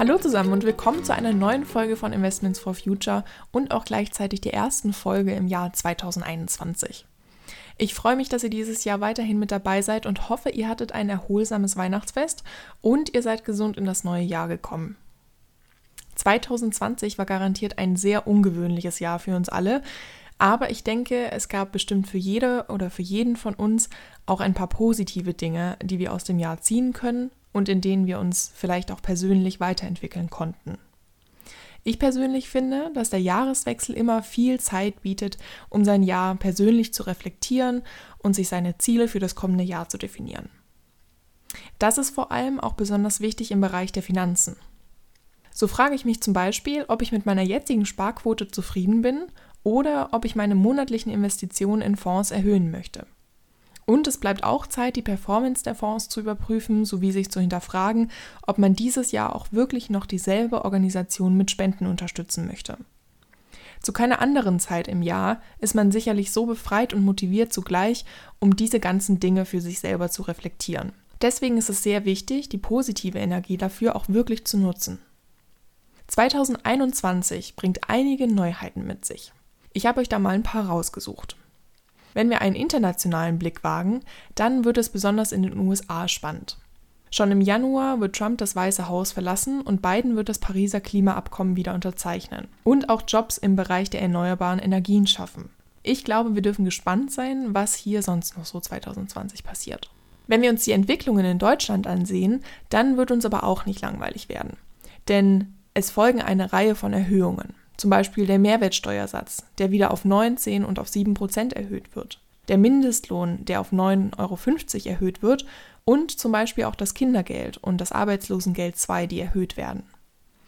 Hallo zusammen und willkommen zu einer neuen Folge von Investments for Future und auch gleichzeitig der ersten Folge im Jahr 2021. Ich freue mich, dass ihr dieses Jahr weiterhin mit dabei seid und hoffe, ihr hattet ein erholsames Weihnachtsfest und ihr seid gesund in das neue Jahr gekommen. 2020 war garantiert ein sehr ungewöhnliches Jahr für uns alle, aber ich denke, es gab bestimmt für jede oder für jeden von uns auch ein paar positive Dinge, die wir aus dem Jahr ziehen können und in denen wir uns vielleicht auch persönlich weiterentwickeln konnten. Ich persönlich finde, dass der Jahreswechsel immer viel Zeit bietet, um sein Jahr persönlich zu reflektieren und sich seine Ziele für das kommende Jahr zu definieren. Das ist vor allem auch besonders wichtig im Bereich der Finanzen. So frage ich mich zum Beispiel, ob ich mit meiner jetzigen Sparquote zufrieden bin oder ob ich meine monatlichen Investitionen in Fonds erhöhen möchte. Und es bleibt auch Zeit, die Performance der Fonds zu überprüfen, sowie sich zu hinterfragen, ob man dieses Jahr auch wirklich noch dieselbe Organisation mit Spenden unterstützen möchte. Zu keiner anderen Zeit im Jahr ist man sicherlich so befreit und motiviert zugleich, um diese ganzen Dinge für sich selber zu reflektieren. Deswegen ist es sehr wichtig, die positive Energie dafür auch wirklich zu nutzen. 2021 bringt einige Neuheiten mit sich. Ich habe euch da mal ein paar rausgesucht. Wenn wir einen internationalen Blick wagen, dann wird es besonders in den USA spannend. Schon im Januar wird Trump das Weiße Haus verlassen und Biden wird das Pariser Klimaabkommen wieder unterzeichnen und auch Jobs im Bereich der erneuerbaren Energien schaffen. Ich glaube, wir dürfen gespannt sein, was hier sonst noch so 2020 passiert. Wenn wir uns die Entwicklungen in Deutschland ansehen, dann wird uns aber auch nicht langweilig werden. Denn es folgen eine Reihe von Erhöhungen. Zum Beispiel der Mehrwertsteuersatz, der wieder auf 19 und auf 7 Prozent erhöht wird. Der Mindestlohn, der auf 9,50 Euro erhöht wird. Und zum Beispiel auch das Kindergeld und das Arbeitslosengeld II, die erhöht werden.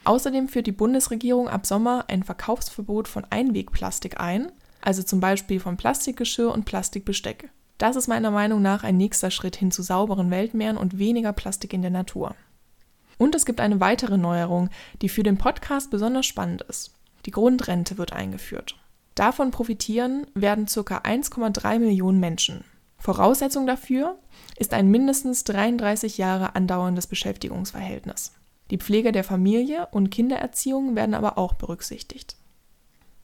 Außerdem führt die Bundesregierung ab Sommer ein Verkaufsverbot von Einwegplastik ein, also zum Beispiel von Plastikgeschirr und Plastikbesteck. Das ist meiner Meinung nach ein nächster Schritt hin zu sauberen Weltmeeren und weniger Plastik in der Natur. Und es gibt eine weitere Neuerung, die für den Podcast besonders spannend ist. Die Grundrente wird eingeführt. Davon profitieren werden ca. 1,3 Millionen Menschen. Voraussetzung dafür ist ein mindestens 33 Jahre andauerndes Beschäftigungsverhältnis. Die Pflege der Familie und Kindererziehung werden aber auch berücksichtigt.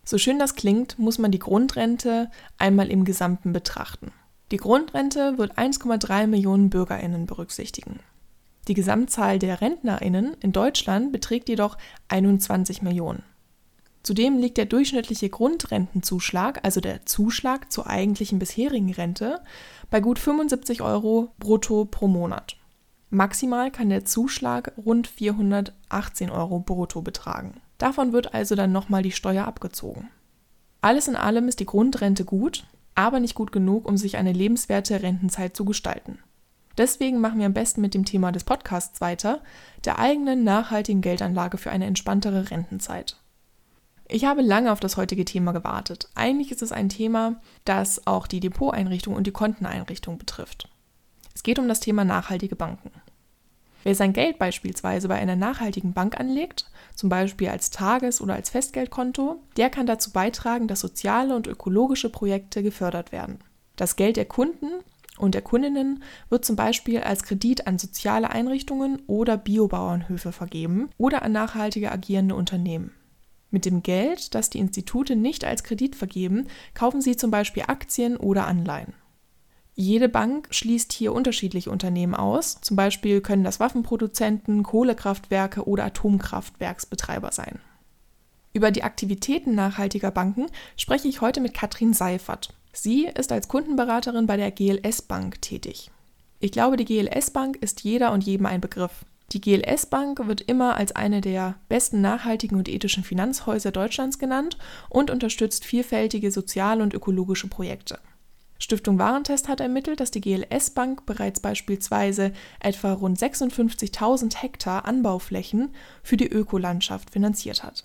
So schön das klingt, muss man die Grundrente einmal im Gesamten betrachten. Die Grundrente wird 1,3 Millionen Bürgerinnen berücksichtigen. Die Gesamtzahl der Rentnerinnen in Deutschland beträgt jedoch 21 Millionen. Zudem liegt der durchschnittliche Grundrentenzuschlag, also der Zuschlag zur eigentlichen bisherigen Rente, bei gut 75 Euro brutto pro Monat. Maximal kann der Zuschlag rund 418 Euro brutto betragen. Davon wird also dann nochmal die Steuer abgezogen. Alles in allem ist die Grundrente gut, aber nicht gut genug, um sich eine lebenswerte Rentenzeit zu gestalten. Deswegen machen wir am besten mit dem Thema des Podcasts weiter, der eigenen nachhaltigen Geldanlage für eine entspanntere Rentenzeit. Ich habe lange auf das heutige Thema gewartet. Eigentlich ist es ein Thema, das auch die Depoteinrichtung und die Konteneinrichtung betrifft. Es geht um das Thema nachhaltige Banken. Wer sein Geld beispielsweise bei einer nachhaltigen Bank anlegt, zum Beispiel als Tages- oder als Festgeldkonto, der kann dazu beitragen, dass soziale und ökologische Projekte gefördert werden. Das Geld der Kunden und der Kundinnen wird zum Beispiel als Kredit an soziale Einrichtungen oder Biobauernhöfe vergeben oder an nachhaltige agierende Unternehmen. Mit dem Geld, das die Institute nicht als Kredit vergeben, kaufen sie zum Beispiel Aktien oder Anleihen. Jede Bank schließt hier unterschiedliche Unternehmen aus, zum Beispiel können das Waffenproduzenten, Kohlekraftwerke oder Atomkraftwerksbetreiber sein. Über die Aktivitäten nachhaltiger Banken spreche ich heute mit Katrin Seifert. Sie ist als Kundenberaterin bei der GLS Bank tätig. Ich glaube, die GLS Bank ist jeder und jedem ein Begriff. Die GLS Bank wird immer als eine der besten nachhaltigen und ethischen Finanzhäuser Deutschlands genannt und unterstützt vielfältige soziale und ökologische Projekte. Stiftung Warentest hat ermittelt, dass die GLS Bank bereits beispielsweise etwa rund 56.000 Hektar Anbauflächen für die Ökolandschaft finanziert hat.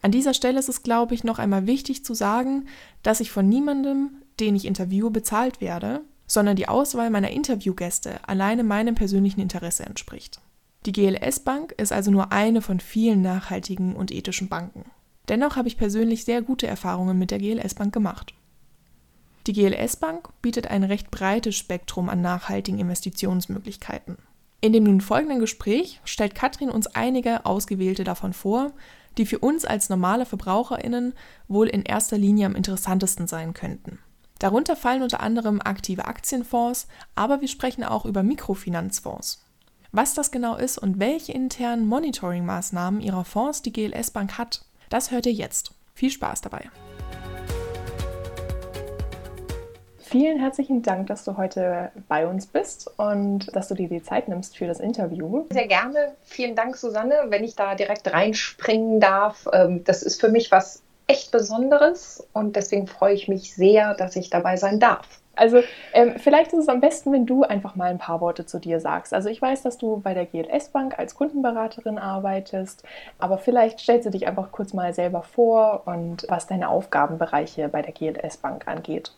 An dieser Stelle ist es, glaube ich, noch einmal wichtig zu sagen, dass ich von niemandem, den ich interviewe, bezahlt werde, sondern die Auswahl meiner Interviewgäste alleine meinem persönlichen Interesse entspricht. Die GLS Bank ist also nur eine von vielen nachhaltigen und ethischen Banken. Dennoch habe ich persönlich sehr gute Erfahrungen mit der GLS Bank gemacht. Die GLS Bank bietet ein recht breites Spektrum an nachhaltigen Investitionsmöglichkeiten. In dem nun folgenden Gespräch stellt Katrin uns einige ausgewählte davon vor, die für uns als normale VerbraucherInnen wohl in erster Linie am interessantesten sein könnten. Darunter fallen unter anderem aktive Aktienfonds, aber wir sprechen auch über Mikrofinanzfonds. Was das genau ist und welche internen Monitoring-Maßnahmen ihrer Fonds die GLS Bank hat, das hört ihr jetzt. Viel Spaß dabei! Vielen herzlichen Dank, dass du heute bei uns bist und dass du dir die Zeit nimmst für das Interview. Sehr gerne. Vielen Dank, Susanne, wenn ich da direkt reinspringen darf. Ähm, das ist für mich was echt Besonderes und deswegen freue ich mich sehr, dass ich dabei sein darf. Also ähm, vielleicht ist es am besten, wenn du einfach mal ein paar Worte zu dir sagst. Also ich weiß, dass du bei der GLS Bank als Kundenberaterin arbeitest, aber vielleicht stellst du dich einfach kurz mal selber vor und was deine Aufgabenbereiche bei der GLS Bank angeht.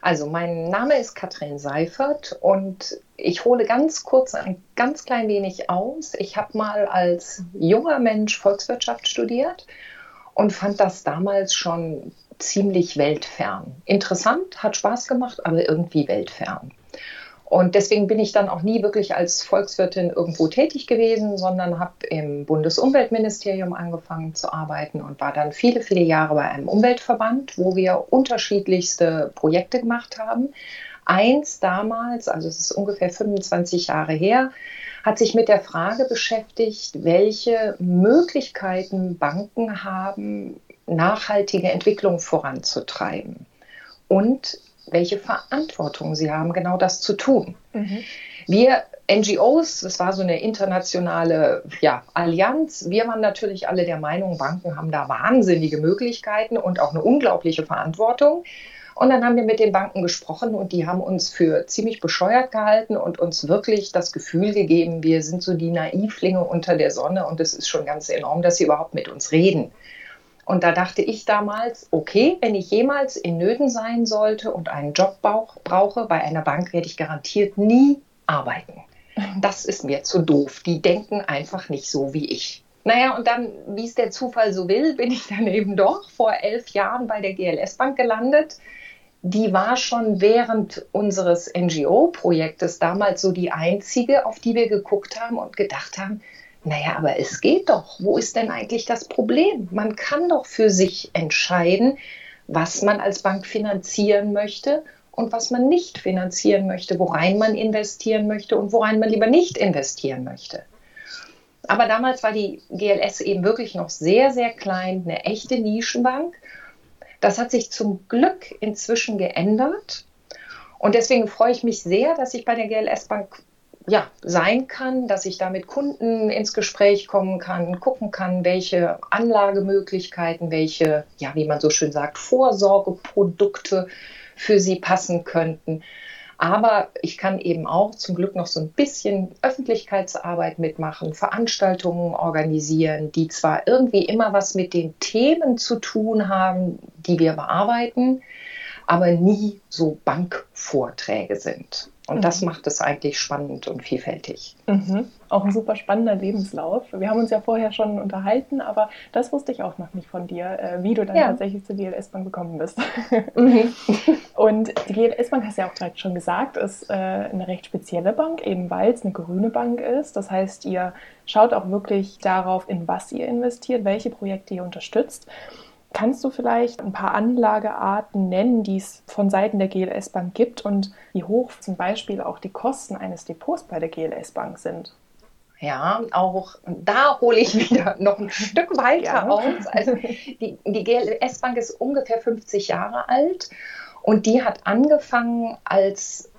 Also mein Name ist Katrin Seifert und ich hole ganz kurz ein ganz klein wenig aus. Ich habe mal als junger Mensch Volkswirtschaft studiert und fand das damals schon ziemlich weltfern. Interessant, hat Spaß gemacht, aber irgendwie weltfern. Und deswegen bin ich dann auch nie wirklich als Volkswirtin irgendwo tätig gewesen, sondern habe im Bundesumweltministerium angefangen zu arbeiten und war dann viele, viele Jahre bei einem Umweltverband, wo wir unterschiedlichste Projekte gemacht haben. Eins damals, also es ist ungefähr 25 Jahre her, hat sich mit der Frage beschäftigt, welche Möglichkeiten Banken haben, nachhaltige Entwicklung voranzutreiben. Und welche Verantwortung sie haben, genau das zu tun. Mhm. Wir NGOs, das war so eine internationale ja, Allianz, wir waren natürlich alle der Meinung, Banken haben da wahnsinnige Möglichkeiten und auch eine unglaubliche Verantwortung. Und dann haben wir mit den Banken gesprochen und die haben uns für ziemlich bescheuert gehalten und uns wirklich das Gefühl gegeben, wir sind so die Naivlinge unter der Sonne und es ist schon ganz enorm, dass sie überhaupt mit uns reden. Und da dachte ich damals, okay, wenn ich jemals in Nöten sein sollte und einen Job brauche, bei einer Bank werde ich garantiert nie arbeiten. Das ist mir zu doof. Die denken einfach nicht so wie ich. Naja, und dann, wie es der Zufall so will, bin ich dann eben doch vor elf Jahren bei der GLS Bank gelandet. Die war schon während unseres NGO-Projektes damals so die einzige, auf die wir geguckt haben und gedacht haben, naja, aber es geht doch. Wo ist denn eigentlich das Problem? Man kann doch für sich entscheiden, was man als Bank finanzieren möchte und was man nicht finanzieren möchte, worein man investieren möchte und worein man lieber nicht investieren möchte. Aber damals war die GLS eben wirklich noch sehr, sehr klein, eine echte Nischenbank. Das hat sich zum Glück inzwischen geändert. Und deswegen freue ich mich sehr, dass ich bei der GLS Bank ja, sein kann, dass ich da mit Kunden ins Gespräch kommen kann, gucken kann, welche Anlagemöglichkeiten, welche, ja, wie man so schön sagt, Vorsorgeprodukte für sie passen könnten. Aber ich kann eben auch zum Glück noch so ein bisschen Öffentlichkeitsarbeit mitmachen, Veranstaltungen organisieren, die zwar irgendwie immer was mit den Themen zu tun haben, die wir bearbeiten, aber nie so Bankvorträge sind. Und mhm. das macht es eigentlich spannend und vielfältig. Mhm. Auch ein super spannender Lebenslauf. Wir haben uns ja vorher schon unterhalten, aber das wusste ich auch noch nicht von dir, äh, wie du dann ja. tatsächlich zur GLS Bank gekommen bist. Mhm. und die GLS Bank, hast du ja auch direkt schon gesagt, ist äh, eine recht spezielle Bank, eben weil es eine grüne Bank ist. Das heißt, ihr schaut auch wirklich darauf, in was ihr investiert, welche Projekte ihr unterstützt. Kannst du vielleicht ein paar Anlagearten nennen, die es von Seiten der GLS Bank gibt und wie hoch zum Beispiel auch die Kosten eines Depots bei der GLS Bank sind? Ja, auch da hole ich wieder noch ein Stück weiter ja. aus. Also die, die GLS Bank ist ungefähr 50 Jahre alt und die hat angefangen als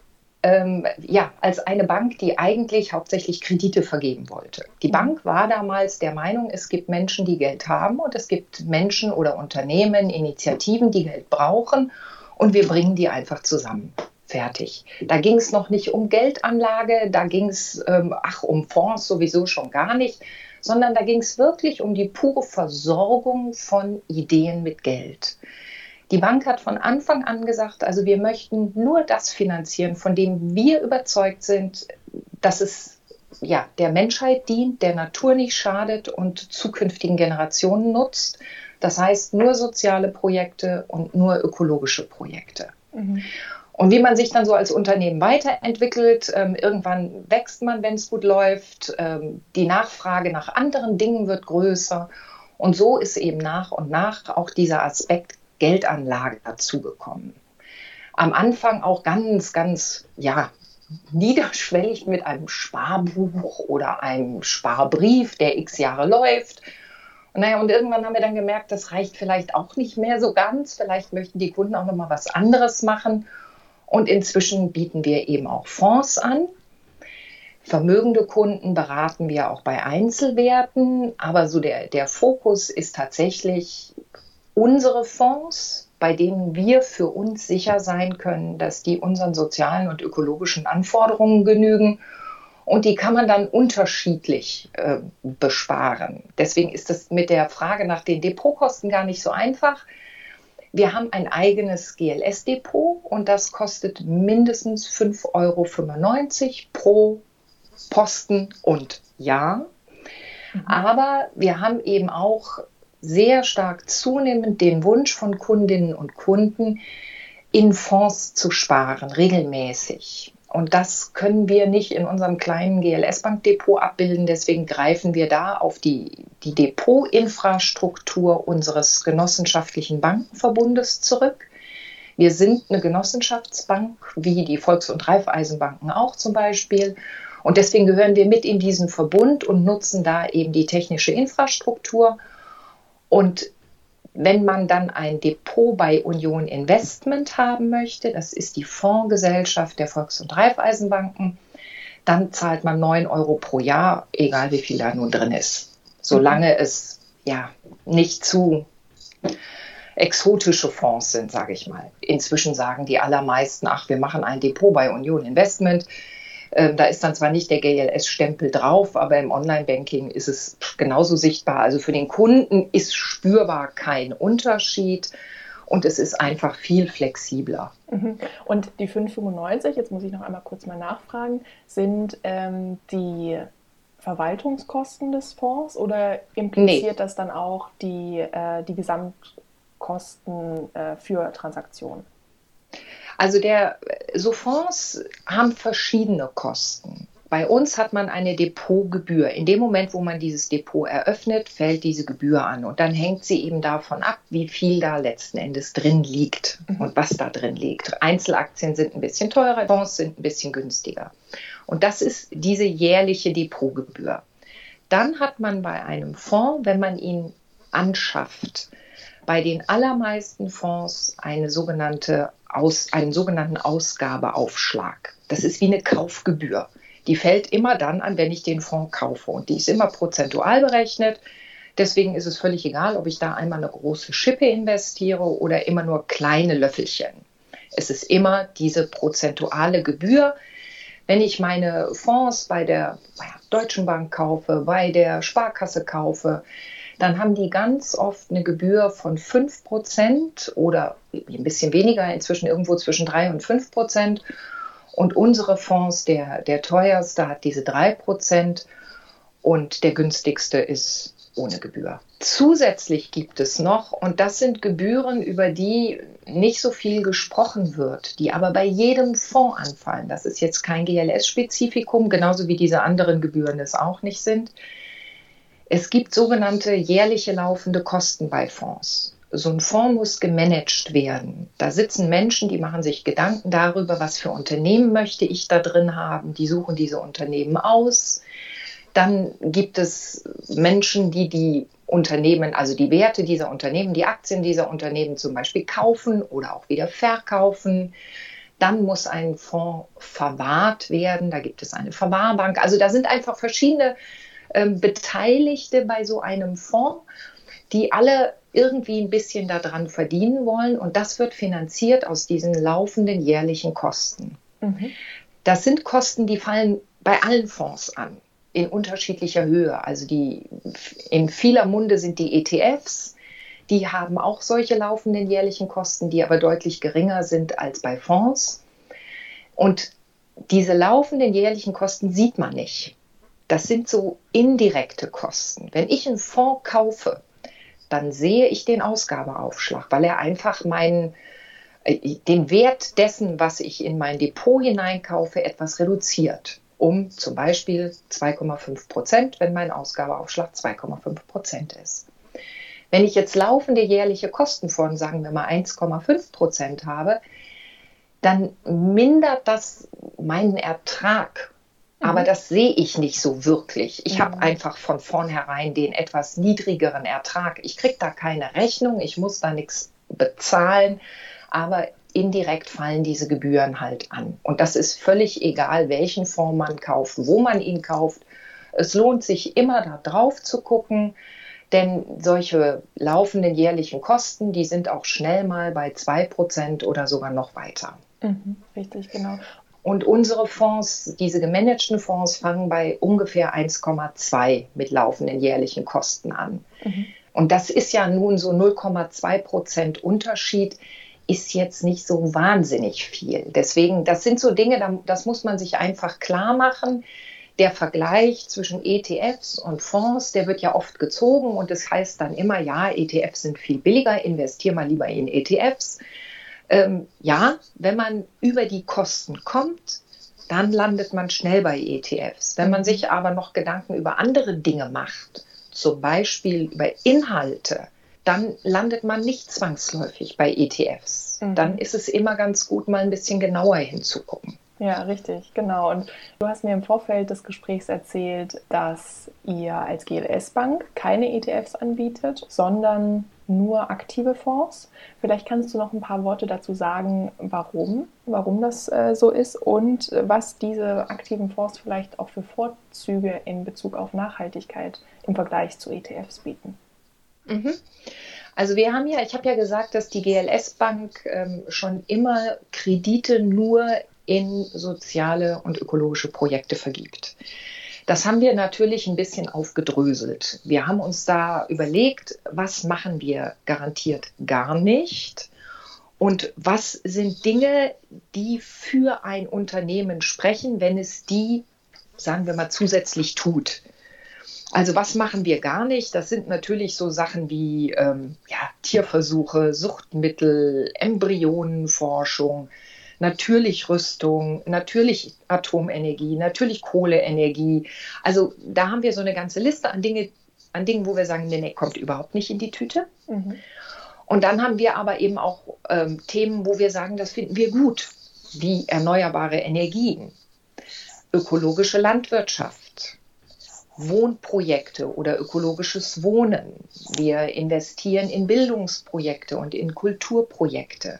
ähm, ja, als eine Bank, die eigentlich hauptsächlich Kredite vergeben wollte. Die mhm. Bank war damals der Meinung, es gibt Menschen, die Geld haben und es gibt Menschen oder Unternehmen, Initiativen, die Geld brauchen und wir bringen die einfach zusammen. Fertig. Da ging es noch nicht um Geldanlage, da ging es, ähm, ach, um Fonds sowieso schon gar nicht, sondern da ging es wirklich um die pure Versorgung von Ideen mit Geld. Die Bank hat von Anfang an gesagt, also wir möchten nur das finanzieren, von dem wir überzeugt sind, dass es ja, der Menschheit dient, der Natur nicht schadet und zukünftigen Generationen nutzt. Das heißt nur soziale Projekte und nur ökologische Projekte. Mhm. Und wie man sich dann so als Unternehmen weiterentwickelt, ähm, irgendwann wächst man, wenn es gut läuft, ähm, die Nachfrage nach anderen Dingen wird größer. Und so ist eben nach und nach auch dieser Aspekt Geldanlage dazugekommen. Am Anfang auch ganz, ganz, ja, niederschwellig mit einem Sparbuch oder einem Sparbrief, der x Jahre läuft. Und naja, und irgendwann haben wir dann gemerkt, das reicht vielleicht auch nicht mehr so ganz. Vielleicht möchten die Kunden auch noch mal was anderes machen. Und inzwischen bieten wir eben auch Fonds an. Vermögende Kunden beraten wir auch bei Einzelwerten, aber so der, der Fokus ist tatsächlich unsere Fonds, bei denen wir für uns sicher sein können, dass die unseren sozialen und ökologischen Anforderungen genügen. Und die kann man dann unterschiedlich äh, besparen. Deswegen ist es mit der Frage nach den Depotkosten gar nicht so einfach. Wir haben ein eigenes GLS-Depot und das kostet mindestens 5,95 Euro pro Posten und Jahr. Mhm. Aber wir haben eben auch sehr stark zunehmend den Wunsch von Kundinnen und Kunden, in Fonds zu sparen, regelmäßig. Und das können wir nicht in unserem kleinen GLS-Bank-Depot abbilden. Deswegen greifen wir da auf die, die Depotinfrastruktur unseres genossenschaftlichen Bankenverbundes zurück. Wir sind eine Genossenschaftsbank, wie die Volks- und Raiffeisenbanken auch zum Beispiel. Und deswegen gehören wir mit in diesen Verbund und nutzen da eben die technische Infrastruktur. Und wenn man dann ein Depot bei Union Investment haben möchte, das ist die Fondsgesellschaft der Volks- und Raiffeisenbanken, dann zahlt man 9 Euro pro Jahr, egal wie viel da nun drin ist. Solange es ja nicht zu exotische Fonds sind, sage ich mal. Inzwischen sagen die allermeisten, ach, wir machen ein Depot bei Union Investment. Ähm, da ist dann zwar nicht der GLS-Stempel drauf, aber im Online-Banking ist es genauso sichtbar. Also für den Kunden ist spürbar kein Unterschied und es ist einfach viel flexibler. Mhm. Und die 5,95, jetzt muss ich noch einmal kurz mal nachfragen, sind ähm, die Verwaltungskosten des Fonds oder impliziert nee. das dann auch die, äh, die Gesamtkosten äh, für Transaktionen? Also der, so Fonds haben verschiedene Kosten. Bei uns hat man eine Depotgebühr. In dem Moment, wo man dieses Depot eröffnet, fällt diese Gebühr an. Und dann hängt sie eben davon ab, wie viel da letzten Endes drin liegt mhm. und was da drin liegt. Einzelaktien sind ein bisschen teurer, Fonds sind ein bisschen günstiger. Und das ist diese jährliche Depotgebühr. Dann hat man bei einem Fonds, wenn man ihn anschafft, bei den allermeisten Fonds eine sogenannte Aus, einen sogenannten Ausgabeaufschlag. Das ist wie eine Kaufgebühr. Die fällt immer dann an, wenn ich den Fonds kaufe. Und die ist immer prozentual berechnet. Deswegen ist es völlig egal, ob ich da einmal eine große Schippe investiere oder immer nur kleine Löffelchen. Es ist immer diese prozentuale Gebühr. Wenn ich meine Fonds bei der Deutschen Bank kaufe, bei der Sparkasse kaufe, dann haben die ganz oft eine Gebühr von 5% oder ein bisschen weniger, inzwischen irgendwo zwischen 3 und 5%. Und unsere Fonds, der, der teuerste hat diese 3% und der günstigste ist ohne Gebühr. Zusätzlich gibt es noch, und das sind Gebühren, über die nicht so viel gesprochen wird, die aber bei jedem Fonds anfallen. Das ist jetzt kein GLS-Spezifikum, genauso wie diese anderen Gebühren es auch nicht sind. Es gibt sogenannte jährliche laufende Kosten bei Fonds. So ein Fonds muss gemanagt werden. Da sitzen Menschen, die machen sich Gedanken darüber, was für Unternehmen möchte ich da drin haben. Die suchen diese Unternehmen aus. Dann gibt es Menschen, die die Unternehmen, also die Werte dieser Unternehmen, die Aktien dieser Unternehmen zum Beispiel kaufen oder auch wieder verkaufen. Dann muss ein Fonds verwahrt werden. Da gibt es eine Verwahrbank. Also da sind einfach verschiedene ähm, Beteiligte bei so einem Fonds, die alle irgendwie ein bisschen daran verdienen wollen. Und das wird finanziert aus diesen laufenden jährlichen Kosten. Mhm. Das sind Kosten, die fallen bei allen Fonds an, in unterschiedlicher Höhe. Also die in vieler Munde sind die ETFs. Die haben auch solche laufenden jährlichen Kosten, die aber deutlich geringer sind als bei Fonds. Und diese laufenden jährlichen Kosten sieht man nicht. Das sind so indirekte Kosten. Wenn ich einen Fonds kaufe, dann sehe ich den Ausgabeaufschlag, weil er einfach mein, äh, den Wert dessen, was ich in mein Depot hineinkaufe, etwas reduziert. Um zum Beispiel 2,5 Prozent, wenn mein Ausgabeaufschlag 2,5 Prozent ist. Wenn ich jetzt laufende jährliche Kosten von, sagen wir mal, 1,5 Prozent habe, dann mindert das meinen Ertrag. Aber mhm. das sehe ich nicht so wirklich. Ich mhm. habe einfach von vornherein den etwas niedrigeren Ertrag. Ich kriege da keine Rechnung, ich muss da nichts bezahlen, aber indirekt fallen diese Gebühren halt an. Und das ist völlig egal, welchen Fonds man kauft, wo man ihn kauft. Es lohnt sich immer da drauf zu gucken, denn solche laufenden jährlichen Kosten, die sind auch schnell mal bei 2% oder sogar noch weiter. Mhm, richtig, genau. Und unsere Fonds, diese gemanagten Fonds, fangen bei ungefähr 1,2 mit laufenden jährlichen Kosten an. Mhm. Und das ist ja nun so 0,2 Prozent Unterschied, ist jetzt nicht so wahnsinnig viel. Deswegen, das sind so Dinge, das muss man sich einfach klar machen der Vergleich zwischen ETFs und Fonds, der wird ja oft gezogen und es das heißt dann immer, ja, ETFs sind viel billiger, investier mal lieber in ETFs. Ähm, ja, wenn man über die Kosten kommt, dann landet man schnell bei ETFs. Wenn man sich aber noch Gedanken über andere Dinge macht, zum Beispiel über Inhalte, dann landet man nicht zwangsläufig bei ETFs. Mhm. Dann ist es immer ganz gut, mal ein bisschen genauer hinzugucken. Ja, richtig, genau. Und du hast mir im Vorfeld des Gesprächs erzählt, dass ihr als GLS-Bank keine ETFs anbietet, sondern nur aktive Fonds. Vielleicht kannst du noch ein paar Worte dazu sagen, warum, warum das äh, so ist und was diese aktiven Fonds vielleicht auch für Vorzüge in Bezug auf Nachhaltigkeit im Vergleich zu ETFs bieten. Mhm. Also wir haben ja, ich habe ja gesagt, dass die GLS Bank ähm, schon immer Kredite nur in soziale und ökologische Projekte vergibt. Das haben wir natürlich ein bisschen aufgedröselt. Wir haben uns da überlegt, was machen wir garantiert gar nicht und was sind Dinge, die für ein Unternehmen sprechen, wenn es die, sagen wir mal, zusätzlich tut. Also was machen wir gar nicht? Das sind natürlich so Sachen wie ähm, ja, Tierversuche, Suchtmittel, Embryonenforschung, natürlich Rüstung, natürlich Atomenergie, natürlich Kohleenergie. Also da haben wir so eine ganze Liste an, Dinge, an Dingen, wo wir sagen, nee, nee, kommt überhaupt nicht in die Tüte. Mhm. Und dann haben wir aber eben auch ähm, Themen, wo wir sagen, das finden wir gut, wie erneuerbare Energien, ökologische Landwirtschaft, Wohnprojekte oder ökologisches Wohnen. Wir investieren in Bildungsprojekte und in Kulturprojekte.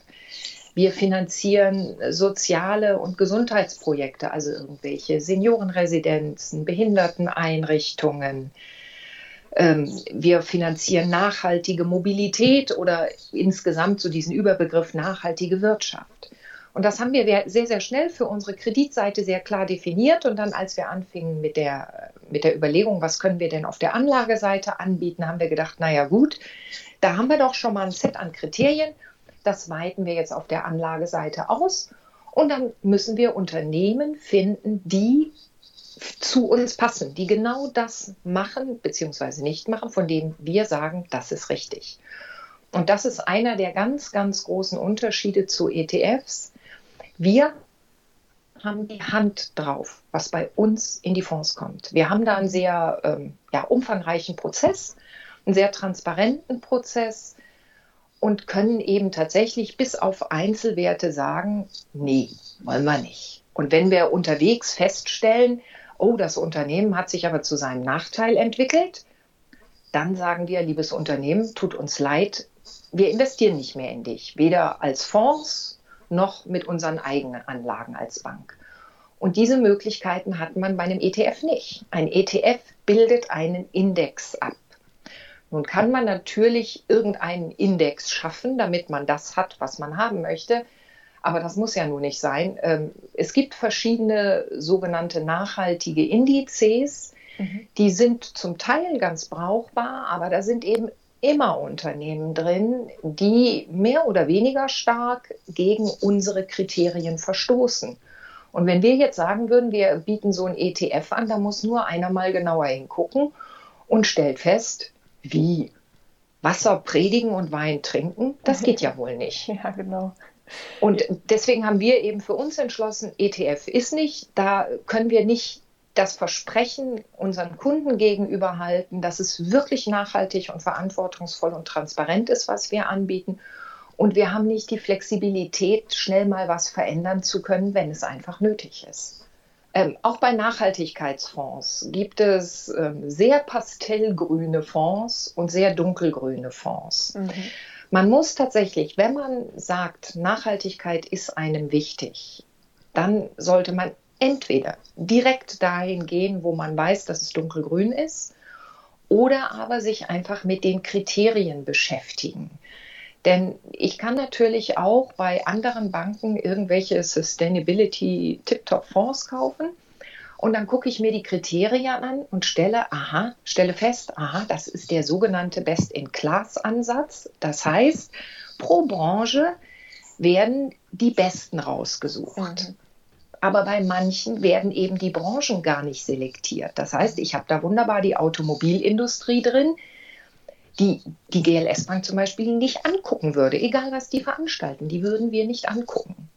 Wir finanzieren soziale und Gesundheitsprojekte, also irgendwelche Seniorenresidenzen, Behinderteneinrichtungen. Ähm, wir finanzieren nachhaltige Mobilität oder insgesamt so diesen Überbegriff nachhaltige Wirtschaft. Und das haben wir sehr, sehr schnell für unsere Kreditseite sehr klar definiert. Und dann, als wir anfingen mit der, mit der Überlegung, was können wir denn auf der Anlageseite anbieten, haben wir gedacht, naja gut, da haben wir doch schon mal ein Set an Kriterien das weiten wir jetzt auf der Anlageseite aus. Und dann müssen wir Unternehmen finden, die zu uns passen, die genau das machen bzw. nicht machen, von denen wir sagen, das ist richtig. Und das ist einer der ganz, ganz großen Unterschiede zu ETFs. Wir haben die Hand drauf, was bei uns in die Fonds kommt. Wir haben da einen sehr ähm, ja, umfangreichen Prozess, einen sehr transparenten Prozess und können eben tatsächlich bis auf Einzelwerte sagen, nee, wollen wir nicht. Und wenn wir unterwegs feststellen, oh, das Unternehmen hat sich aber zu seinem Nachteil entwickelt, dann sagen wir, liebes Unternehmen, tut uns leid, wir investieren nicht mehr in dich, weder als Fonds noch mit unseren eigenen Anlagen als Bank. Und diese Möglichkeiten hat man bei einem ETF nicht. Ein ETF bildet einen Index ab. Nun kann man natürlich irgendeinen Index schaffen, damit man das hat, was man haben möchte. Aber das muss ja nun nicht sein. Ähm, es gibt verschiedene sogenannte nachhaltige Indizes. Mhm. Die sind zum Teil ganz brauchbar, aber da sind eben immer Unternehmen drin, die mehr oder weniger stark gegen unsere Kriterien verstoßen. Und wenn wir jetzt sagen würden, wir bieten so ein ETF an, da muss nur einer mal genauer hingucken und stellt fest, wie? Wasser predigen und Wein trinken? Das geht ja wohl nicht. Ja, genau. Und deswegen haben wir eben für uns entschlossen, ETF ist nicht, da können wir nicht das Versprechen unseren Kunden gegenüber halten, dass es wirklich nachhaltig und verantwortungsvoll und transparent ist, was wir anbieten. Und wir haben nicht die Flexibilität, schnell mal was verändern zu können, wenn es einfach nötig ist. Ähm, auch bei Nachhaltigkeitsfonds gibt es ähm, sehr pastellgrüne Fonds und sehr dunkelgrüne Fonds. Mhm. Man muss tatsächlich, wenn man sagt, Nachhaltigkeit ist einem wichtig, dann sollte man entweder direkt dahin gehen, wo man weiß, dass es dunkelgrün ist, oder aber sich einfach mit den Kriterien beschäftigen. Denn ich kann natürlich auch bei anderen Banken irgendwelche Sustainability Tip-Top-Fonds kaufen und dann gucke ich mir die Kriterien an und stelle, aha, stelle fest, aha, das ist der sogenannte Best-in-Class-Ansatz. Das heißt, pro Branche werden die Besten rausgesucht. Mhm. Aber bei manchen werden eben die Branchen gar nicht selektiert. Das heißt, ich habe da wunderbar die Automobilindustrie drin, die die GLS Bank zum Beispiel nicht angucken würde, egal was die veranstalten, die würden wir nicht angucken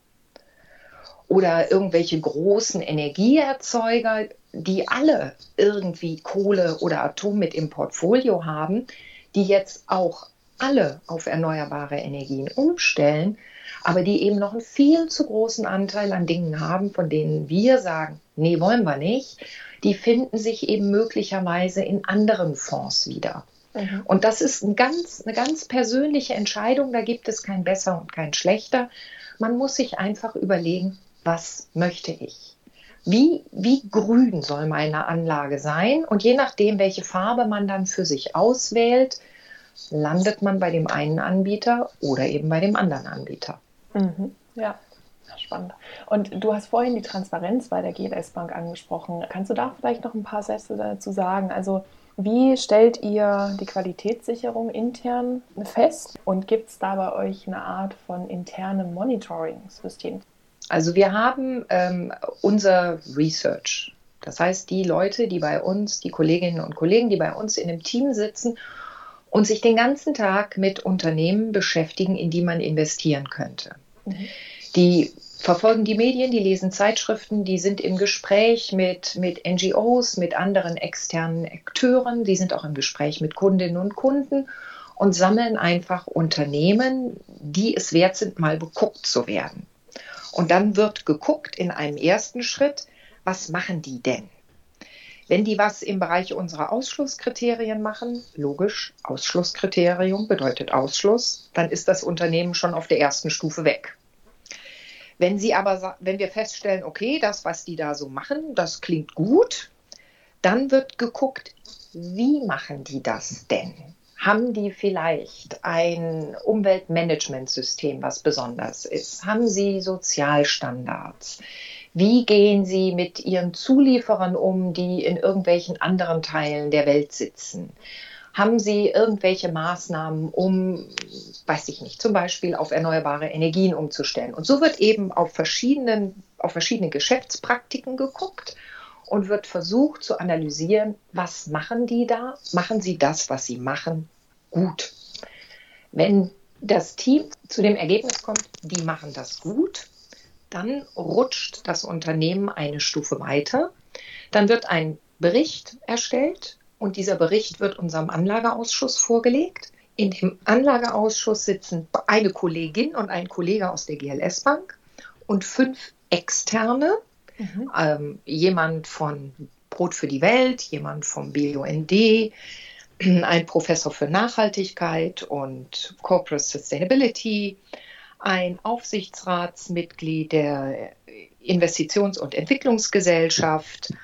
oder irgendwelche großen Energieerzeuger, die alle irgendwie Kohle oder Atom mit im Portfolio haben, die jetzt auch alle auf erneuerbare Energien umstellen, aber die eben noch einen viel zu großen Anteil an Dingen haben, von denen wir sagen, nee, wollen wir nicht, die finden sich eben möglicherweise in anderen Fonds wieder. Mhm. Und das ist ein ganz, eine ganz persönliche Entscheidung, da gibt es kein besser und kein schlechter. Man muss sich einfach überlegen, was möchte ich? Wie, wie grün soll meine Anlage sein? Und je nachdem, welche Farbe man dann für sich auswählt, landet man bei dem einen Anbieter oder eben bei dem anderen Anbieter. Mhm. Ja, spannend. Und du hast vorhin die Transparenz bei der GLS Bank angesprochen. Kannst du da vielleicht noch ein paar Sätze dazu sagen? Also wie stellt ihr die Qualitätssicherung intern fest und gibt es da bei euch eine Art von internem Monitoring-System? Also wir haben ähm, unser Research. Das heißt, die Leute, die bei uns, die Kolleginnen und Kollegen, die bei uns in dem Team sitzen und sich den ganzen Tag mit Unternehmen beschäftigen, in die man investieren könnte. Mhm. Die verfolgen die Medien, die lesen Zeitschriften, die sind im Gespräch mit, mit NGOs, mit anderen externen Akteuren, die sind auch im Gespräch mit Kundinnen und Kunden und sammeln einfach Unternehmen, die es wert sind, mal beguckt zu werden. Und dann wird geguckt in einem ersten Schritt, was machen die denn? Wenn die was im Bereich unserer Ausschlusskriterien machen, logisch, Ausschlusskriterium bedeutet Ausschluss, dann ist das Unternehmen schon auf der ersten Stufe weg. Wenn sie aber, wenn wir feststellen, okay, das, was die da so machen, das klingt gut, dann wird geguckt, wie machen die das denn? Haben die vielleicht ein Umweltmanagementsystem, was besonders ist? Haben sie Sozialstandards? Wie gehen sie mit ihren Zulieferern um, die in irgendwelchen anderen Teilen der Welt sitzen? Haben Sie irgendwelche Maßnahmen, um, weiß ich nicht, zum Beispiel auf erneuerbare Energien umzustellen? Und so wird eben auf, verschiedenen, auf verschiedene Geschäftspraktiken geguckt und wird versucht zu analysieren, was machen die da? Machen sie das, was sie machen, gut? Wenn das Team zu dem Ergebnis kommt, die machen das gut, dann rutscht das Unternehmen eine Stufe weiter. Dann wird ein Bericht erstellt und dieser Bericht wird unserem Anlageausschuss vorgelegt. In dem Anlageausschuss sitzen eine Kollegin und ein Kollege aus der GLS Bank und fünf Externe, Mhm. Ähm, jemand von Brot für die Welt, jemand vom BUND, ein Professor für Nachhaltigkeit und Corporate Sustainability, ein Aufsichtsratsmitglied der Investitions- und Entwicklungsgesellschaft.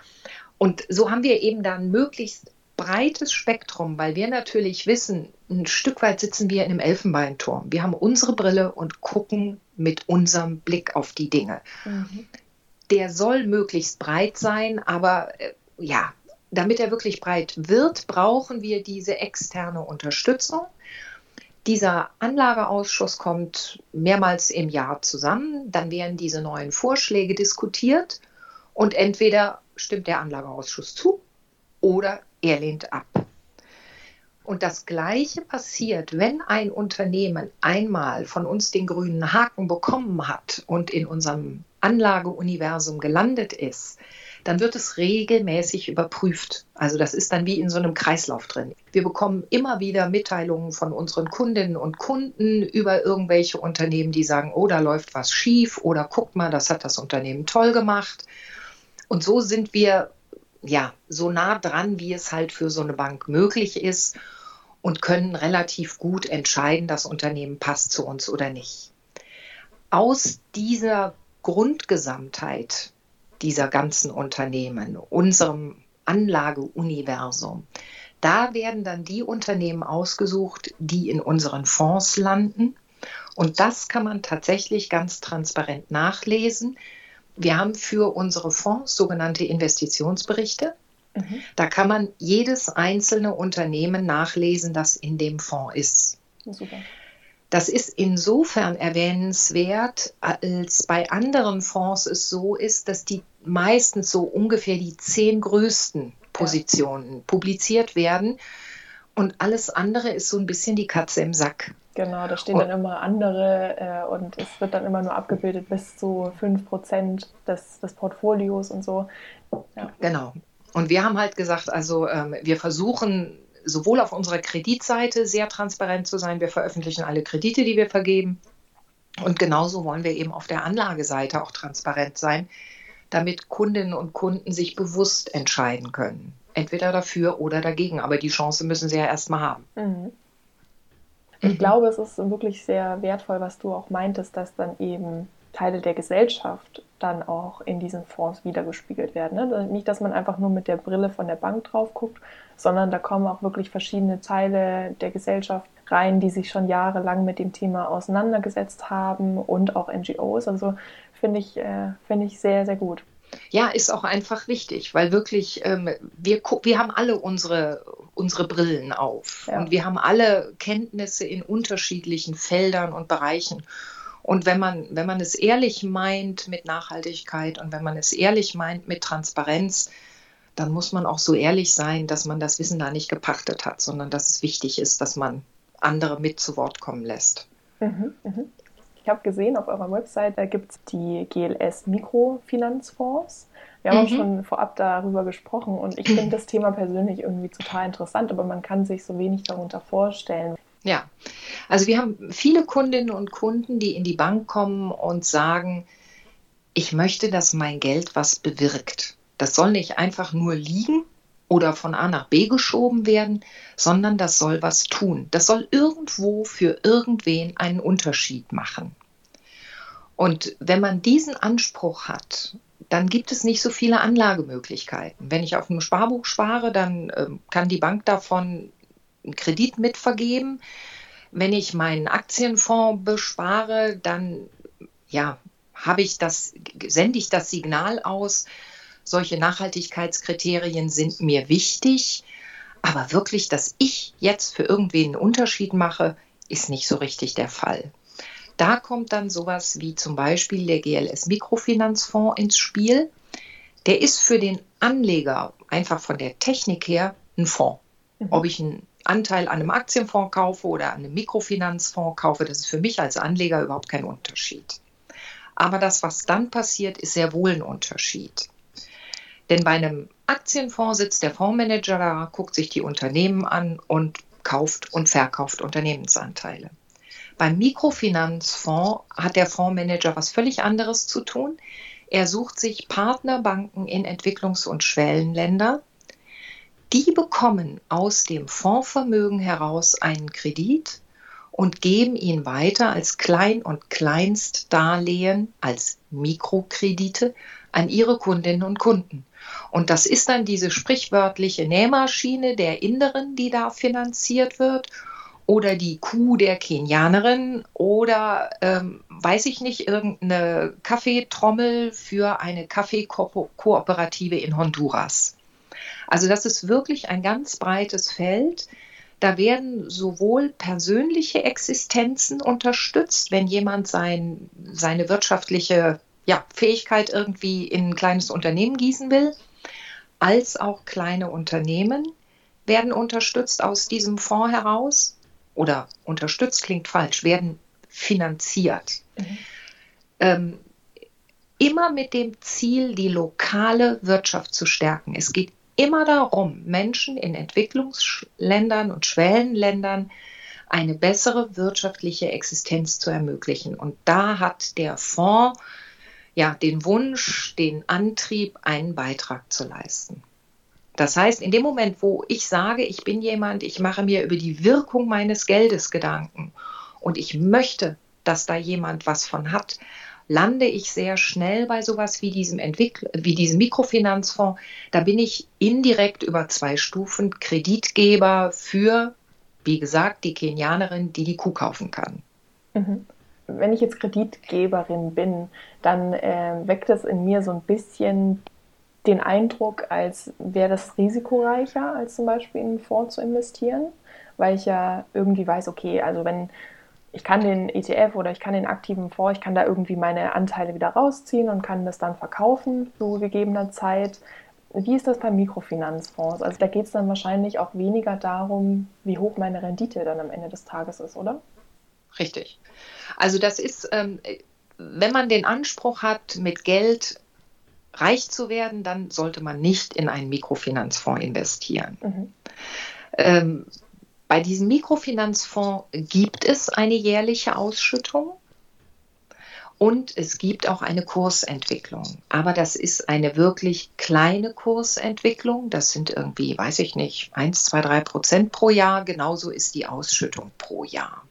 Und so haben wir eben dann möglichst breites Spektrum, weil wir natürlich wissen, ein Stück weit sitzen wir in einem Elfenbeinturm. Wir haben unsere Brille und gucken mit unserem Blick auf die Dinge. Mhm der soll möglichst breit sein, aber äh, ja, damit er wirklich breit wird, brauchen wir diese externe Unterstützung. Dieser Anlageausschuss kommt mehrmals im Jahr zusammen, dann werden diese neuen Vorschläge diskutiert und entweder stimmt der Anlageausschuss zu oder er lehnt ab. Und das Gleiche passiert, wenn ein Unternehmen einmal von uns den grünen Haken bekommen hat und in unserem Anlageuniversum gelandet ist, dann wird es regelmäßig überprüft. Also das ist dann wie in so einem Kreislauf drin. Wir bekommen immer wieder Mitteilungen von unseren Kundinnen und Kunden über irgendwelche Unternehmen, die sagen, oh, da läuft was schief oder guck mal, das hat das Unternehmen toll gemacht. Und so sind wir ja so nah dran, wie es halt für so eine Bank möglich ist und können relativ gut entscheiden, das Unternehmen passt zu uns oder nicht. Aus dieser Grundgesamtheit dieser ganzen Unternehmen, unserem Anlageuniversum, da werden dann die Unternehmen ausgesucht, die in unseren Fonds landen. Und das kann man tatsächlich ganz transparent nachlesen. Wir haben für unsere Fonds sogenannte Investitionsberichte. Mhm. Da kann man jedes einzelne Unternehmen nachlesen, das in dem Fonds ist. Super. Das ist insofern erwähnenswert, als bei anderen Fonds es so ist, dass die meistens so ungefähr die zehn größten Positionen ja. publiziert werden. Und alles andere ist so ein bisschen die Katze im Sack. Genau, da stehen und, dann immer andere äh, und es wird dann immer nur abgebildet bis zu 5% des, des Portfolios und so. Ja. Genau. Und wir haben halt gesagt, also ähm, wir versuchen sowohl auf unserer Kreditseite sehr transparent zu sein. Wir veröffentlichen alle Kredite, die wir vergeben. Und genauso wollen wir eben auf der Anlageseite auch transparent sein, damit Kundinnen und Kunden sich bewusst entscheiden können. Entweder dafür oder dagegen. Aber die Chance müssen sie ja erstmal haben. Mhm. Ich mhm. glaube, es ist wirklich sehr wertvoll, was du auch meintest, dass dann eben Teile der Gesellschaft dann auch in diesen Fonds wiedergespiegelt werden. Ne? Nicht, dass man einfach nur mit der Brille von der Bank drauf guckt, sondern da kommen auch wirklich verschiedene Teile der Gesellschaft rein, die sich schon jahrelang mit dem Thema auseinandergesetzt haben und auch NGOs. Also finde ich, äh, find ich sehr, sehr gut. Ja, ist auch einfach wichtig, weil wirklich ähm, wir, wir haben alle unsere, unsere Brillen auf ja. und wir haben alle Kenntnisse in unterschiedlichen Feldern und Bereichen. Und wenn man, wenn man es ehrlich meint mit Nachhaltigkeit und wenn man es ehrlich meint mit Transparenz, dann muss man auch so ehrlich sein, dass man das Wissen da nicht gepachtet hat, sondern dass es wichtig ist, dass man andere mit zu Wort kommen lässt. Mhm, mhm. Ich habe gesehen, auf eurer Website, da gibt es die GLS Mikrofinanzfonds. Wir haben mhm. schon vorab darüber gesprochen und ich finde das Thema persönlich irgendwie total interessant, aber man kann sich so wenig darunter vorstellen. Ja, also wir haben viele Kundinnen und Kunden, die in die Bank kommen und sagen, ich möchte, dass mein Geld was bewirkt. Das soll nicht einfach nur liegen oder von A nach B geschoben werden, sondern das soll was tun. Das soll irgendwo für irgendwen einen Unterschied machen. Und wenn man diesen Anspruch hat, dann gibt es nicht so viele Anlagemöglichkeiten. Wenn ich auf einem Sparbuch spare, dann äh, kann die Bank davon einen Kredit mitvergeben. Wenn ich meinen Aktienfonds bespare, dann ja, habe ich das, sende ich das Signal aus, solche Nachhaltigkeitskriterien sind mir wichtig, aber wirklich, dass ich jetzt für irgendwen einen Unterschied mache, ist nicht so richtig der Fall. Da kommt dann sowas wie zum Beispiel der GLS Mikrofinanzfonds ins Spiel. Der ist für den Anleger einfach von der Technik her ein Fonds. Mhm. Ob ich einen Anteil an einem Aktienfonds kaufe oder an einem Mikrofinanzfonds kaufe, das ist für mich als Anleger überhaupt kein Unterschied. Aber das, was dann passiert, ist sehr wohl ein Unterschied. Denn bei einem Aktienfonds sitzt der Fondsmanager da, guckt sich die Unternehmen an und kauft und verkauft Unternehmensanteile. Beim Mikrofinanzfonds hat der Fondsmanager was völlig anderes zu tun. Er sucht sich Partnerbanken in Entwicklungs- und Schwellenländer, die bekommen aus dem Fondsvermögen heraus einen Kredit und geben ihn weiter als Klein- und Kleinstdarlehen, als Mikrokredite an ihre Kundinnen und Kunden. Und das ist dann diese sprichwörtliche Nähmaschine der Inderen, die da finanziert wird, oder die Kuh der Kenianerin oder ähm, weiß ich nicht, irgendeine Kaffeetrommel für eine Kaffeekooperative in Honduras. Also das ist wirklich ein ganz breites Feld. Da werden sowohl persönliche Existenzen unterstützt, wenn jemand sein, seine wirtschaftliche ja, Fähigkeit irgendwie in ein kleines Unternehmen gießen will, als auch kleine Unternehmen, werden unterstützt aus diesem Fonds heraus. Oder unterstützt klingt falsch, werden finanziert. Mhm. Ähm, immer mit dem Ziel, die lokale Wirtschaft zu stärken. Es geht immer darum, Menschen in Entwicklungsländern und Schwellenländern eine bessere wirtschaftliche Existenz zu ermöglichen. Und da hat der Fonds ja den Wunsch, den Antrieb, einen Beitrag zu leisten. Das heißt, in dem Moment, wo ich sage, ich bin jemand, ich mache mir über die Wirkung meines Geldes Gedanken und ich möchte, dass da jemand was von hat, lande ich sehr schnell bei sowas wie diesem, Entwickl wie diesem Mikrofinanzfonds. Da bin ich indirekt über zwei Stufen Kreditgeber für, wie gesagt, die Kenianerin, die die Kuh kaufen kann. Mhm. Wenn ich jetzt Kreditgeberin bin, dann äh, weckt es in mir so ein bisschen den Eindruck, als wäre das risikoreicher, als zum Beispiel in einen Fonds zu investieren, weil ich ja irgendwie weiß, okay, also wenn ich kann den ETF oder ich kann den aktiven Fonds, ich kann da irgendwie meine Anteile wieder rausziehen und kann das dann verkaufen zu gegebener Zeit. Wie ist das bei Mikrofinanzfonds? Also da geht es dann wahrscheinlich auch weniger darum, wie hoch meine Rendite dann am Ende des Tages ist, oder? Richtig. Also das ist, ähm, wenn man den Anspruch hat, mit Geld reich zu werden, dann sollte man nicht in einen Mikrofinanzfonds investieren. Mhm. Ähm, bei diesem Mikrofinanzfonds gibt es eine jährliche Ausschüttung und es gibt auch eine Kursentwicklung. Aber das ist eine wirklich kleine Kursentwicklung. Das sind irgendwie, weiß ich nicht, 1, 2, 3 Prozent pro Jahr. Genauso ist die Ausschüttung pro Jahr.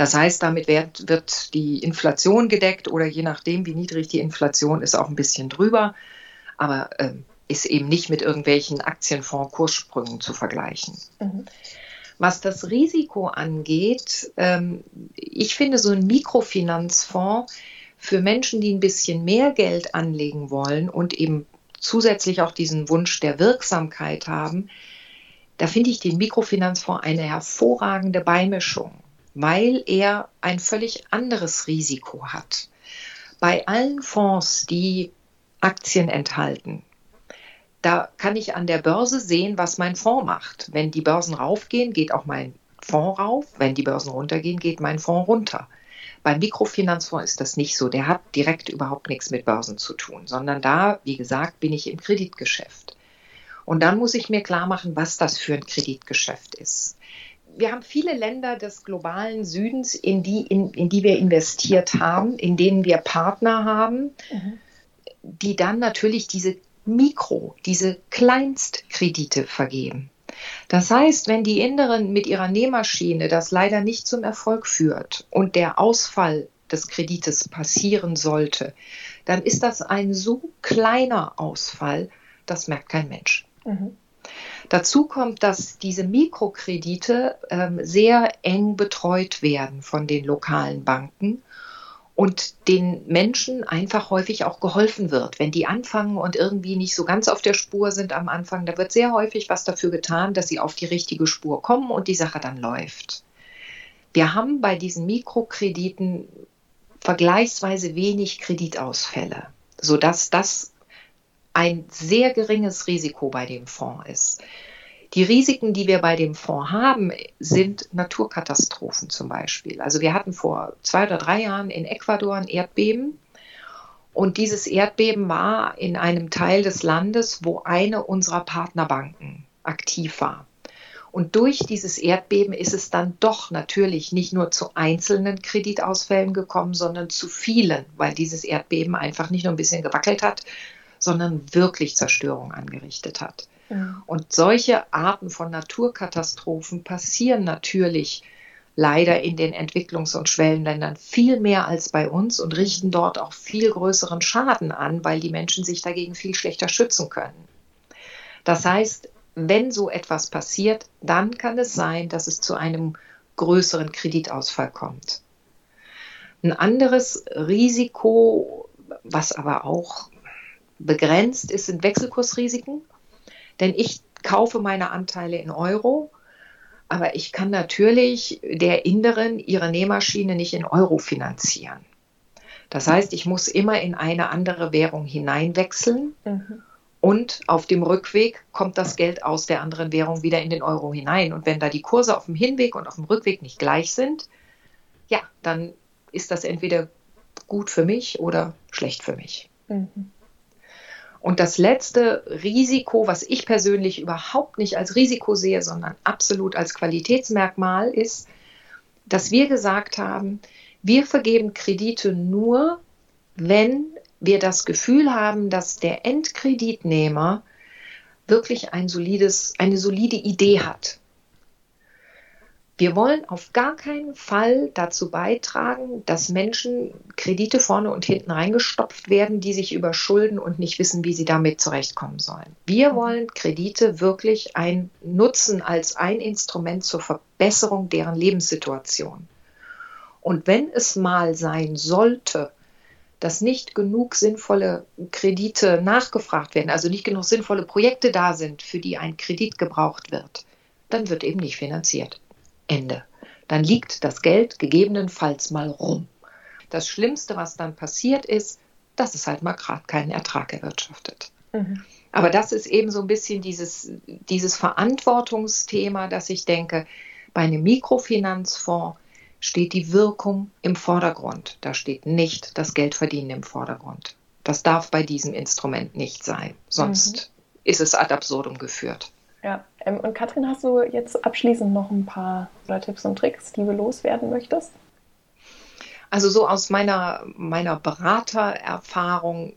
Das heißt, damit wird, wird die Inflation gedeckt oder je nachdem, wie niedrig die Inflation ist, auch ein bisschen drüber. Aber ähm, ist eben nicht mit irgendwelchen Aktienfonds-Kurssprüngen zu vergleichen. Mhm. Was das Risiko angeht, ähm, ich finde so ein Mikrofinanzfonds für Menschen, die ein bisschen mehr Geld anlegen wollen und eben zusätzlich auch diesen Wunsch der Wirksamkeit haben, da finde ich den Mikrofinanzfonds eine hervorragende Beimischung, weil er ein völlig anderes Risiko hat. Bei allen Fonds, die Aktien enthalten, da kann ich an der Börse sehen, was mein Fonds macht. Wenn die Börsen raufgehen, geht auch mein Fonds rauf. Wenn die Börsen runtergehen, geht mein Fonds runter. Beim Mikrofinanzfonds ist das nicht so. Der hat direkt überhaupt nichts mit Börsen zu tun, sondern da, wie gesagt, bin ich im Kreditgeschäft. Und dann muss ich mir klar machen, was das für ein Kreditgeschäft ist. Wir haben viele Länder des globalen Südens, in die, in, in die wir investiert haben, in denen wir Partner haben, mhm. die dann natürlich diese Mikro, diese Kleinstkredite vergeben. Das heißt, wenn die Inneren mit ihrer Nähmaschine das leider nicht zum Erfolg führt und der Ausfall des Kredites passieren sollte, dann ist das ein so kleiner Ausfall, das merkt kein Mensch. Mhm. Dazu kommt, dass diese Mikrokredite ähm, sehr eng betreut werden von den lokalen Banken und den Menschen einfach häufig auch geholfen wird. Wenn die anfangen und irgendwie nicht so ganz auf der Spur sind am Anfang, da wird sehr häufig was dafür getan, dass sie auf die richtige Spur kommen und die Sache dann läuft. Wir haben bei diesen Mikrokrediten vergleichsweise wenig Kreditausfälle, sodass das ein sehr geringes Risiko bei dem Fonds ist. Die Risiken, die wir bei dem Fonds haben, sind Naturkatastrophen zum Beispiel. Also wir hatten vor zwei oder drei Jahren in Ecuador ein Erdbeben. Und dieses Erdbeben war in einem Teil des Landes, wo eine unserer Partnerbanken aktiv war. Und durch dieses Erdbeben ist es dann doch natürlich nicht nur zu einzelnen Kreditausfällen gekommen, sondern zu vielen, weil dieses Erdbeben einfach nicht nur ein bisschen gewackelt hat, sondern wirklich Zerstörung angerichtet hat. Und solche Arten von Naturkatastrophen passieren natürlich leider in den Entwicklungs- und Schwellenländern viel mehr als bei uns und richten dort auch viel größeren Schaden an, weil die Menschen sich dagegen viel schlechter schützen können. Das heißt, wenn so etwas passiert, dann kann es sein, dass es zu einem größeren Kreditausfall kommt. Ein anderes Risiko, was aber auch begrenzt ist, sind Wechselkursrisiken. Denn ich kaufe meine Anteile in Euro, aber ich kann natürlich der Inderen ihre Nähmaschine nicht in Euro finanzieren. Das heißt, ich muss immer in eine andere Währung hineinwechseln. Mhm. Und auf dem Rückweg kommt das Geld aus der anderen Währung wieder in den Euro hinein. Und wenn da die Kurse auf dem Hinweg und auf dem Rückweg nicht gleich sind, ja, dann ist das entweder gut für mich oder schlecht für mich. Mhm. Und das letzte Risiko, was ich persönlich überhaupt nicht als Risiko sehe, sondern absolut als Qualitätsmerkmal ist, dass wir gesagt haben, wir vergeben Kredite nur, wenn wir das Gefühl haben, dass der Endkreditnehmer wirklich ein solides, eine solide Idee hat. Wir wollen auf gar keinen Fall dazu beitragen, dass Menschen Kredite vorne und hinten reingestopft werden, die sich überschulden und nicht wissen, wie sie damit zurechtkommen sollen. Wir wollen Kredite wirklich ein nutzen als ein Instrument zur Verbesserung deren Lebenssituation. Und wenn es mal sein sollte, dass nicht genug sinnvolle Kredite nachgefragt werden, also nicht genug sinnvolle Projekte da sind, für die ein Kredit gebraucht wird, dann wird eben nicht finanziert. Ende. Dann liegt das Geld gegebenenfalls mal rum. Das Schlimmste, was dann passiert ist, dass es halt mal gerade keinen Ertrag erwirtschaftet. Mhm. Aber das ist eben so ein bisschen dieses, dieses Verantwortungsthema, dass ich denke, bei einem Mikrofinanzfonds steht die Wirkung im Vordergrund. Da steht nicht das Geldverdienen im Vordergrund. Das darf bei diesem Instrument nicht sein. Sonst mhm. ist es ad absurdum geführt. Ja, und Katrin, hast du jetzt abschließend noch ein paar Tipps und Tricks, die du loswerden möchtest? Also so aus meiner, meiner Beratererfahrung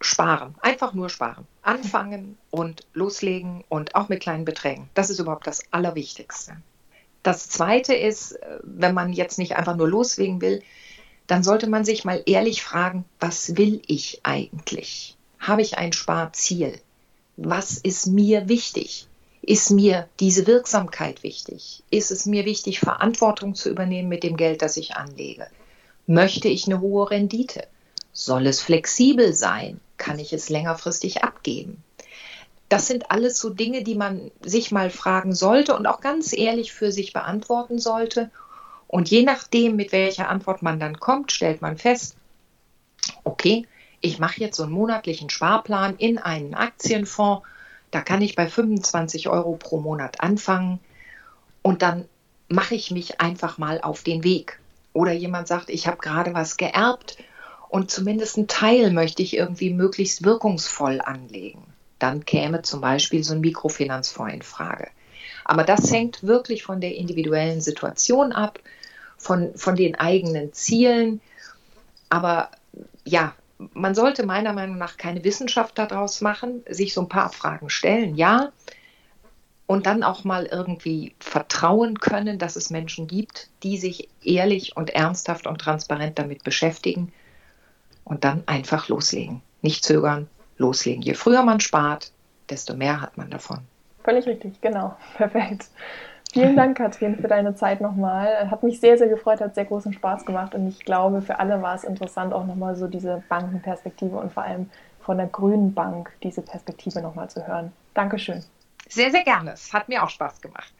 sparen, einfach nur sparen. Anfangen und loslegen und auch mit kleinen Beträgen. Das ist überhaupt das Allerwichtigste. Das Zweite ist, wenn man jetzt nicht einfach nur loslegen will, dann sollte man sich mal ehrlich fragen, was will ich eigentlich? Habe ich ein Sparziel? Was ist mir wichtig? Ist mir diese Wirksamkeit wichtig? Ist es mir wichtig, Verantwortung zu übernehmen mit dem Geld, das ich anlege? Möchte ich eine hohe Rendite? Soll es flexibel sein? Kann ich es längerfristig abgeben? Das sind alles so Dinge, die man sich mal fragen sollte und auch ganz ehrlich für sich beantworten sollte. Und je nachdem, mit welcher Antwort man dann kommt, stellt man fest, okay, ich mache jetzt so einen monatlichen Sparplan in einen Aktienfonds da kann ich bei 25 Euro pro Monat anfangen und dann mache ich mich einfach mal auf den Weg. Oder jemand sagt, ich habe gerade was geerbt und zumindest einen Teil möchte ich irgendwie möglichst wirkungsvoll anlegen. Dann käme zum Beispiel so ein Mikrofinanzfonds in Frage. Aber das hängt wirklich von der individuellen Situation ab, von, von den eigenen Zielen. Aber ja, man sollte meiner Meinung nach keine Wissenschaft daraus machen, sich so ein paar Fragen stellen, ja, und dann auch mal irgendwie vertrauen können, dass es Menschen gibt, die sich ehrlich und ernsthaft und transparent damit beschäftigen und dann einfach loslegen. Nicht zögern, loslegen. Je früher man spart, desto mehr hat man davon. Völlig richtig, genau. Perfekt. Vielen Dank, Katrin, für deine Zeit nochmal. Hat mich sehr, sehr gefreut, hat sehr großen Spaß gemacht und ich glaube, für alle war es interessant, auch nochmal so diese Bankenperspektive und vor allem von der Grünen Bank diese Perspektive nochmal zu hören. Dankeschön. Sehr, sehr gerne. Es hat mir auch Spaß gemacht.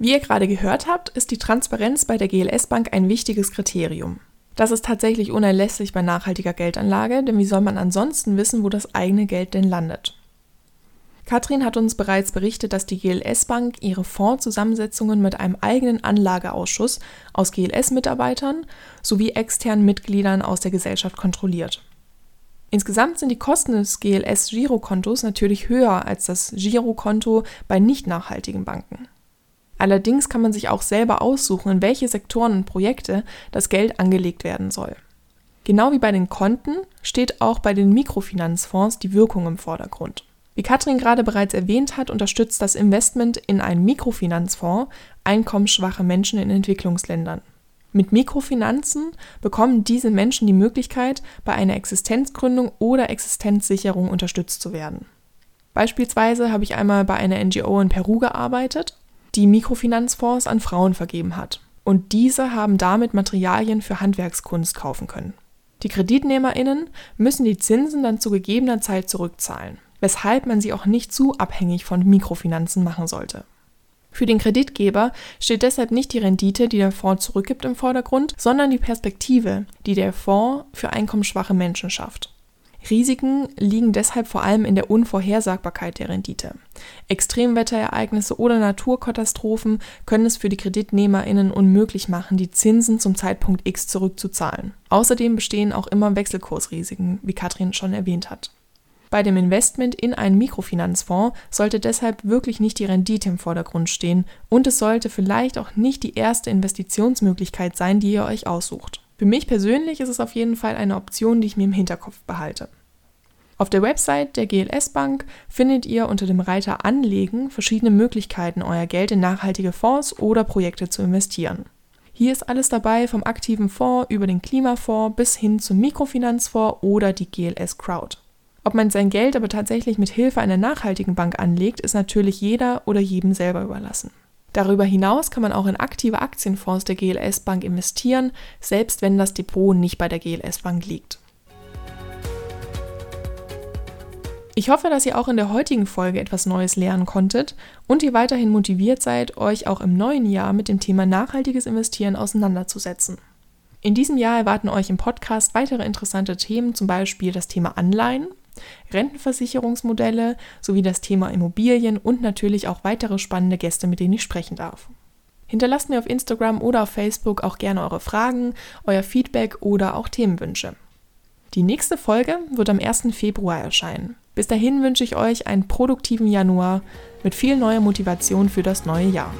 Wie ihr gerade gehört habt, ist die Transparenz bei der GLS Bank ein wichtiges Kriterium. Das ist tatsächlich unerlässlich bei nachhaltiger Geldanlage, denn wie soll man ansonsten wissen, wo das eigene Geld denn landet? Katrin hat uns bereits berichtet, dass die GLS Bank ihre Fondszusammensetzungen mit einem eigenen Anlageausschuss aus GLS-Mitarbeitern sowie externen Mitgliedern aus der Gesellschaft kontrolliert. Insgesamt sind die Kosten des GLS-Girokontos natürlich höher als das Girokonto bei nicht nachhaltigen Banken. Allerdings kann man sich auch selber aussuchen, in welche Sektoren und Projekte das Geld angelegt werden soll. Genau wie bei den Konten steht auch bei den Mikrofinanzfonds die Wirkung im Vordergrund. Wie Katrin gerade bereits erwähnt hat, unterstützt das Investment in einen Mikrofinanzfonds einkommensschwache Menschen in Entwicklungsländern. Mit Mikrofinanzen bekommen diese Menschen die Möglichkeit, bei einer Existenzgründung oder Existenzsicherung unterstützt zu werden. Beispielsweise habe ich einmal bei einer NGO in Peru gearbeitet die Mikrofinanzfonds an Frauen vergeben hat. Und diese haben damit Materialien für Handwerkskunst kaufen können. Die KreditnehmerInnen müssen die Zinsen dann zu gegebener Zeit zurückzahlen, weshalb man sie auch nicht zu abhängig von Mikrofinanzen machen sollte. Für den Kreditgeber steht deshalb nicht die Rendite, die der Fonds zurückgibt, im Vordergrund, sondern die Perspektive, die der Fonds für einkommensschwache Menschen schafft. Risiken liegen deshalb vor allem in der Unvorhersagbarkeit der Rendite. Extremwetterereignisse oder Naturkatastrophen können es für die KreditnehmerInnen unmöglich machen, die Zinsen zum Zeitpunkt X zurückzuzahlen. Außerdem bestehen auch immer Wechselkursrisiken, wie Katrin schon erwähnt hat. Bei dem Investment in einen Mikrofinanzfonds sollte deshalb wirklich nicht die Rendite im Vordergrund stehen und es sollte vielleicht auch nicht die erste Investitionsmöglichkeit sein, die ihr euch aussucht. Für mich persönlich ist es auf jeden Fall eine Option, die ich mir im Hinterkopf behalte. Auf der Website der GLS Bank findet ihr unter dem Reiter Anlegen verschiedene Möglichkeiten, euer Geld in nachhaltige Fonds oder Projekte zu investieren. Hier ist alles dabei, vom aktiven Fonds über den Klimafonds bis hin zum Mikrofinanzfonds oder die GLS Crowd. Ob man sein Geld aber tatsächlich mit Hilfe einer nachhaltigen Bank anlegt, ist natürlich jeder oder jedem selber überlassen. Darüber hinaus kann man auch in aktive Aktienfonds der GLS Bank investieren, selbst wenn das Depot nicht bei der GLS Bank liegt. Ich hoffe, dass ihr auch in der heutigen Folge etwas Neues lernen konntet und ihr weiterhin motiviert seid, euch auch im neuen Jahr mit dem Thema nachhaltiges Investieren auseinanderzusetzen. In diesem Jahr erwarten euch im Podcast weitere interessante Themen, zum Beispiel das Thema Anleihen, Rentenversicherungsmodelle sowie das Thema Immobilien und natürlich auch weitere spannende Gäste, mit denen ich sprechen darf. Hinterlasst mir auf Instagram oder auf Facebook auch gerne eure Fragen, euer Feedback oder auch Themenwünsche. Die nächste Folge wird am 1. Februar erscheinen. Bis dahin wünsche ich euch einen produktiven Januar mit viel neuer Motivation für das neue Jahr.